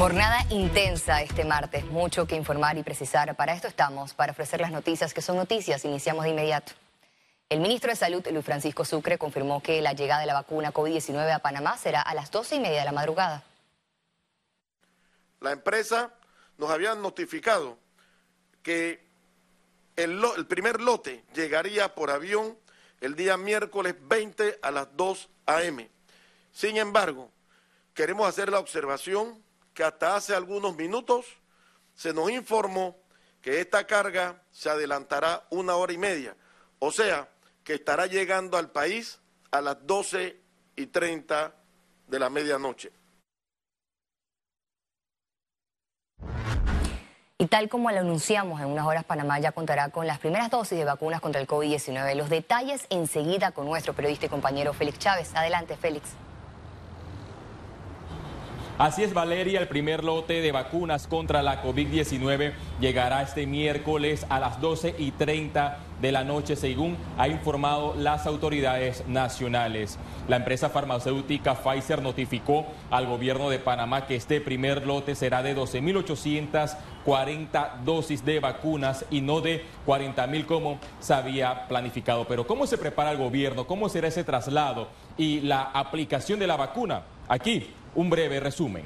Jornada intensa este martes, mucho que informar y precisar. Para esto estamos, para ofrecer las noticias que son noticias. Iniciamos de inmediato. El ministro de Salud, Luis Francisco Sucre, confirmó que la llegada de la vacuna COVID-19 a Panamá será a las 12 y media de la madrugada. La empresa nos había notificado que el, primer lote llegaría por avión el día miércoles 20 a las 2 a.m. Sin embargo, queremos hacer la observación hasta hace algunos minutos se nos informó que esta carga se adelantará una hora y media, o sea, que estará llegando al país a las 12 y 30 de la medianoche. Y tal como lo anunciamos, en unas horas Panamá ya contará con las primeras dosis de vacunas contra el COVID-19. Los detalles enseguida con nuestro periodista y compañero Félix Chávez. Adelante, Félix. Así es, Valeria, el primer lote de vacunas contra la COVID-19 llegará este miércoles a las 12 y 30 de la noche, según ha informado las autoridades nacionales. La empresa farmacéutica Pfizer notificó al gobierno de Panamá que este primer lote será de 12.840 dosis de vacunas y no de 40.000 como se había planificado. Pero ¿cómo se prepara el gobierno? ¿Cómo será ese traslado y la aplicación de la vacuna? Aquí un breve resumen.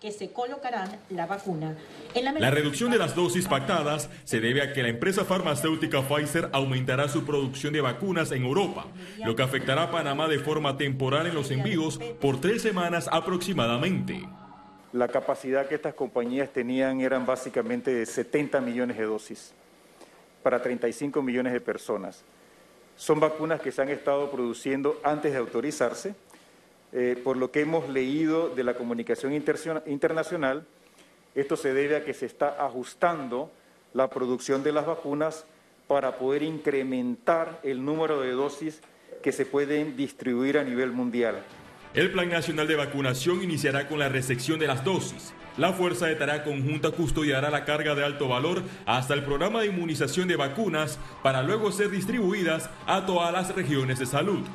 Que se colocarán la vacuna la... reducción de las dosis pactadas se debe a que la empresa farmacéutica Pfizer aumentará su producción de vacunas en Europa, lo que afectará a Panamá de forma temporal en los envíos por tres semanas aproximadamente. La capacidad que estas compañías tenían eran básicamente de 70 millones de dosis para 35 millones de personas. Son vacunas que se han estado produciendo antes de autorizarse eh, por lo que hemos leído de la comunicación internacional, esto se debe a que se está ajustando la producción de las vacunas para poder incrementar el número de dosis que se pueden distribuir a nivel mundial. El Plan Nacional de Vacunación iniciará con la recepción de las dosis. La Fuerza de Tarea Conjunta custodiará la carga de alto valor hasta el programa de inmunización de vacunas para luego ser distribuidas a todas las regiones de salud.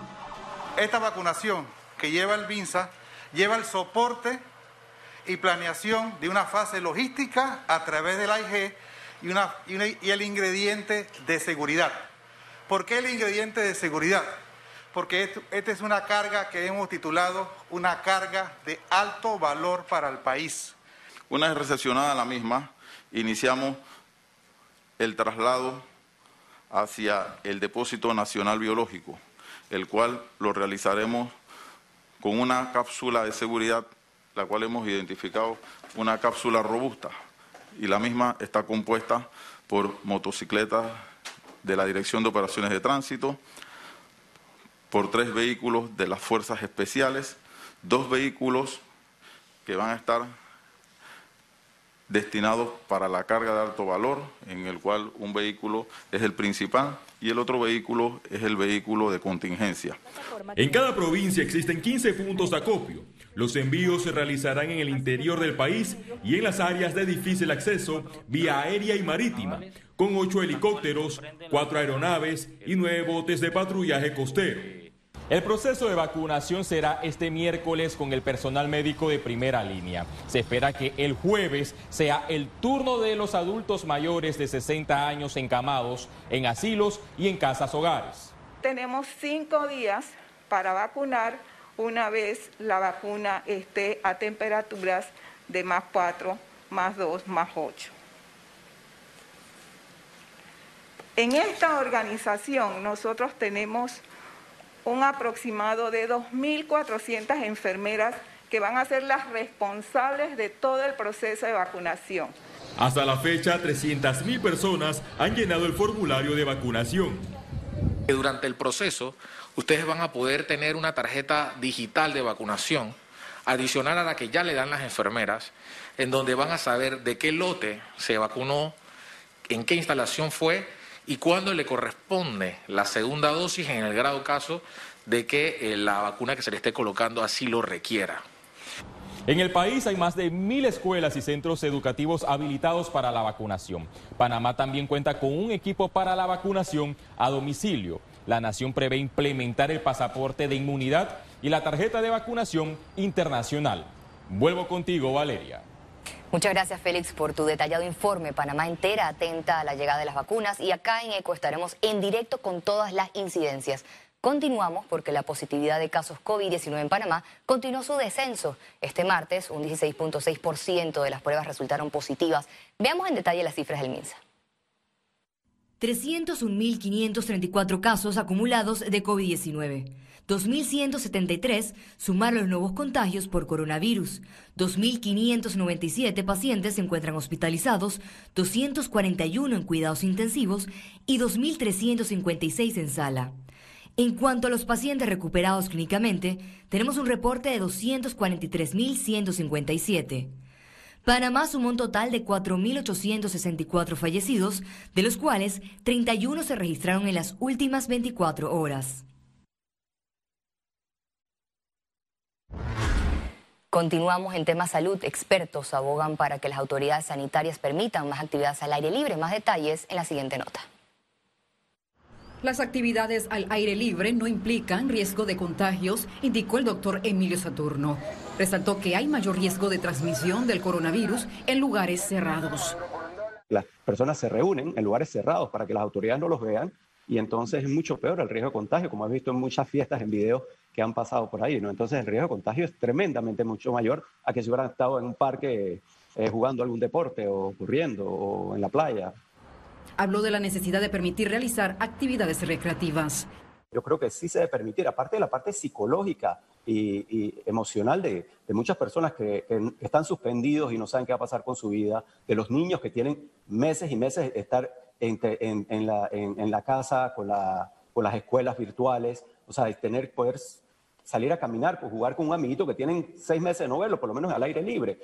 Esta vacunación que lleva el BINSA lleva el soporte y planeación de una fase logística a través del AIG y, una, y, el ingrediente de seguridad. ¿Por qué el ingrediente de seguridad? Porque esta es una carga que hemos titulado una carga de alto valor para el país. Una vez recepcionada la misma, iniciamos el traslado hacia el Depósito Nacional Biológico, el cual lo realizaremos con una cápsula de seguridad, la cual hemos identificado una cápsula robusta y la misma está compuesta por motocicletas de la Dirección de Operaciones de Tránsito, por tres vehículos de las Fuerzas Especiales, dos vehículos que van a estar destinados para la carga de alto valor, en el cual un vehículo es el principal y el otro vehículo es el vehículo de contingencia. En cada provincia existen 15 puntos de acopio. Los envíos se realizarán en el interior del país y en las áreas de difícil acceso vía aérea y marítima, con ocho helicópteros, cuatro aeronaves y nueve botes de patrullaje costero. El proceso de vacunación será este miércoles con el personal médico de primera línea. Se espera que el jueves sea el turno de los adultos mayores de 60 años encamados en asilos y en casas hogares. Tenemos cinco días para vacunar una vez la vacuna esté a temperaturas de más 4, más 2, más 8. En esta organización nosotros tenemos un aproximado de 2.400 enfermeras que van a ser las responsables de todo el proceso de vacunación. Hasta la fecha, 300.000 personas han llenado el formulario de vacunación. Durante el proceso, ustedes van a poder tener una tarjeta digital de vacunación adicional a la que ya le dan las enfermeras, en donde van a saber de qué lote se vacunó, en qué instalación fue y cuándo le corresponde la segunda dosis en el grado caso de que eh, la vacuna que se le esté colocando así lo requiera. En el país hay más de mil escuelas y centros educativos habilitados para la vacunación. Panamá también cuenta con un equipo para la vacunación a domicilio. La nación prevé implementar el pasaporte de inmunidad y la tarjeta de vacunación internacional. Vuelvo contigo, Valeria. Muchas gracias, Félix, por tu detallado informe. Panamá entera atenta a la llegada de las vacunas y acá en ECO estaremos en directo con todas las incidencias. Continuamos porque la positividad de casos COVID-19 en Panamá continuó su descenso. Este martes, un 16.6% de las pruebas resultaron positivas. Veamos en detalle las cifras del MINSA. 301.534 casos acumulados de COVID-19. 2.173 sumaron los nuevos contagios por coronavirus. 2.597 pacientes se encuentran hospitalizados, 241 en cuidados intensivos y 2.356 en sala. En cuanto a los pacientes recuperados clínicamente, tenemos un reporte de 243.157. Panamá sumó un total de 4.864 fallecidos, de los cuales 31 se registraron en las últimas 24 horas. Continuamos en tema salud. Expertos abogan para que las autoridades sanitarias permitan más actividades al aire libre. Más detalles en la siguiente nota. Las actividades al aire libre no implican riesgo de contagios, indicó el doctor Emilio Saturno. Resaltó que hay mayor riesgo de transmisión del coronavirus en lugares cerrados. Las personas se reúnen en lugares cerrados para que las autoridades no los vean y entonces es mucho peor el riesgo de contagio, como has visto en muchas fiestas, en videos que han pasado por ahí, ¿no? Entonces el riesgo de contagio es tremendamente mucho mayor a que si hubieran estado en un parque eh, jugando algún deporte o corriendo o en la playa. Habló de la necesidad de permitir realizar actividades recreativas. Yo creo que sí se debe permitir, aparte de la parte psicológica y, emocional de, muchas personas que, están suspendidos y no saben qué va a pasar con su vida, de los niños que tienen meses y meses de estar en, la, en la, casa con, la, con las escuelas virtuales, o sea, tener, poder salir a caminar, pues jugar con un amiguito que tienen seis meses de no verlo, por lo menos al aire libre.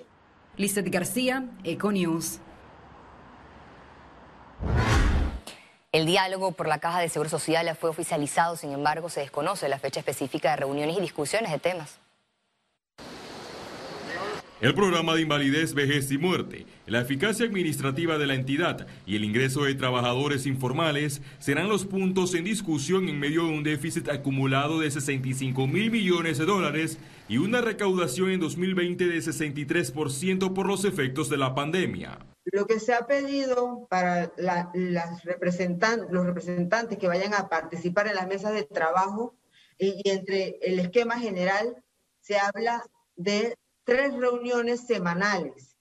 Lizeth García, Econews. El diálogo por la Caja de Seguro Social fue oficializado, sin embargo, se desconoce la fecha específica de reuniones y discusiones de temas. El programa de invalidez, vejez y muerte, la eficacia administrativa de la entidad y el ingreso de trabajadores informales serán los puntos en discusión en medio de un déficit acumulado de 65 mil millones de dólares y una recaudación en 2020 de 63% por los efectos de la pandemia. Lo que se ha pedido para los representantes que vayan a participar en las mesas de trabajo y entre el esquema general se habla de tres reuniones semanales,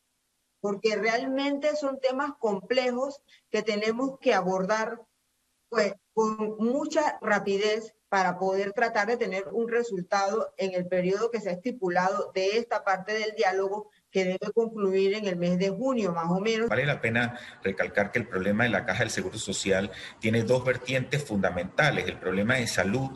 porque realmente son temas complejos que tenemos que abordar pues, con mucha rapidez para poder tratar de tener un resultado en el periodo que se ha estipulado de esta parte del diálogo que debe concluir en el mes de junio, más o menos. Vale la pena recalcar que el problema de la Caja del Seguro Social tiene dos vertientes fundamentales, el problema de salud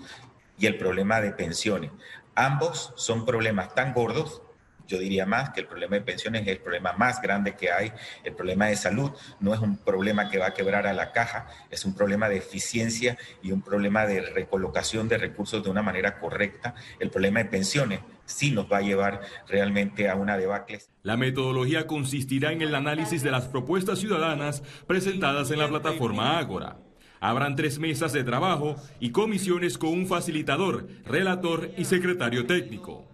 y el problema de pensiones. Ambos son problemas tan gordos yo diría más que el problema de pensiones es el problema más grande que hay. El problema de salud no es un problema que va a quebrar a la caja, es un problema de eficiencia y un problema de recolocación de recursos de una manera correcta. El problema de pensiones sí nos va a llevar realmente a una debacle. La metodología consistirá en el análisis de las propuestas ciudadanas presentadas en la plataforma Ágora. Habrán tres mesas de trabajo y comisiones con un facilitador, relator y secretario técnico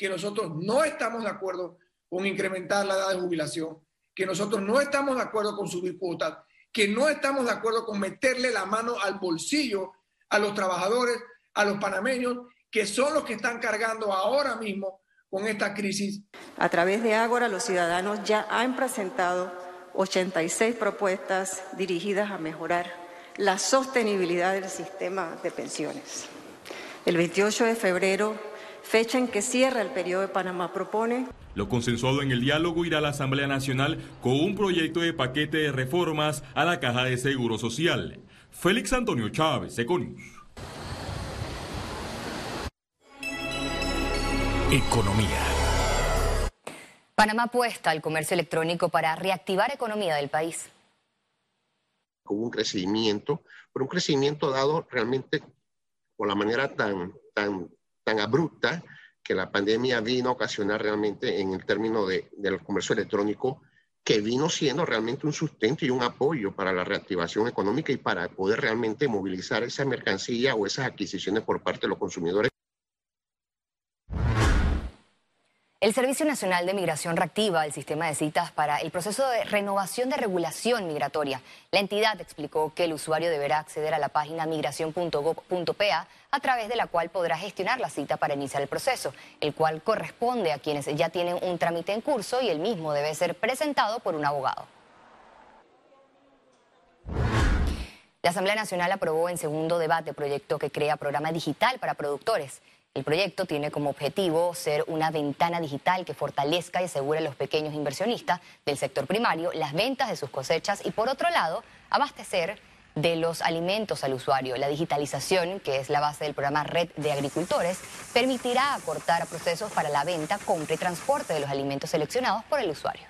que nosotros no estamos de acuerdo con incrementar la edad de jubilación, que nosotros no estamos de acuerdo con subir cuotas, que no estamos de acuerdo con meterle la mano al bolsillo a los trabajadores, a los panameños, que son los que están cargando ahora mismo con esta crisis. A través de Ágora, los ciudadanos ya han presentado 86 propuestas dirigidas a mejorar la sostenibilidad del sistema de pensiones. El 28 de febrero fecha en que cierra el periodo de Panamá propone. Lo consensuado en el diálogo irá a la Asamblea Nacional con un proyecto de paquete de reformas a la Caja de Seguro Social. Félix Antonio Chávez, Econius. Economía. Panamá apuesta al comercio electrónico para reactivar economía del país. Hubo un crecimiento, pero un crecimiento dado realmente por la manera tan, tan tan abrupta que la pandemia vino a ocasionar realmente en el término de, del comercio electrónico, que vino siendo realmente un sustento y un apoyo para la reactivación económica y para poder realmente movilizar esa mercancía o esas adquisiciones por parte de los consumidores. El Servicio Nacional de Migración reactiva el sistema de citas para el proceso de renovación de regulación migratoria. La entidad explicó que el usuario deberá acceder a la página migración.gov.pa a través de la cual podrá gestionar la cita para iniciar el proceso, el cual corresponde a quienes ya tienen un trámite en curso y el mismo debe ser presentado por un abogado. La Asamblea Nacional aprobó en segundo debate proyecto que crea programa digital para productores. El proyecto tiene como objetivo ser una ventana digital que fortalezca y asegure a los pequeños inversionistas del sector primario las ventas de sus cosechas y por otro lado abastecer de los alimentos al usuario. La digitalización, que es la base del programa Red de Agricultores, permitirá acortar procesos para la venta, compra y transporte de los alimentos seleccionados por el usuario.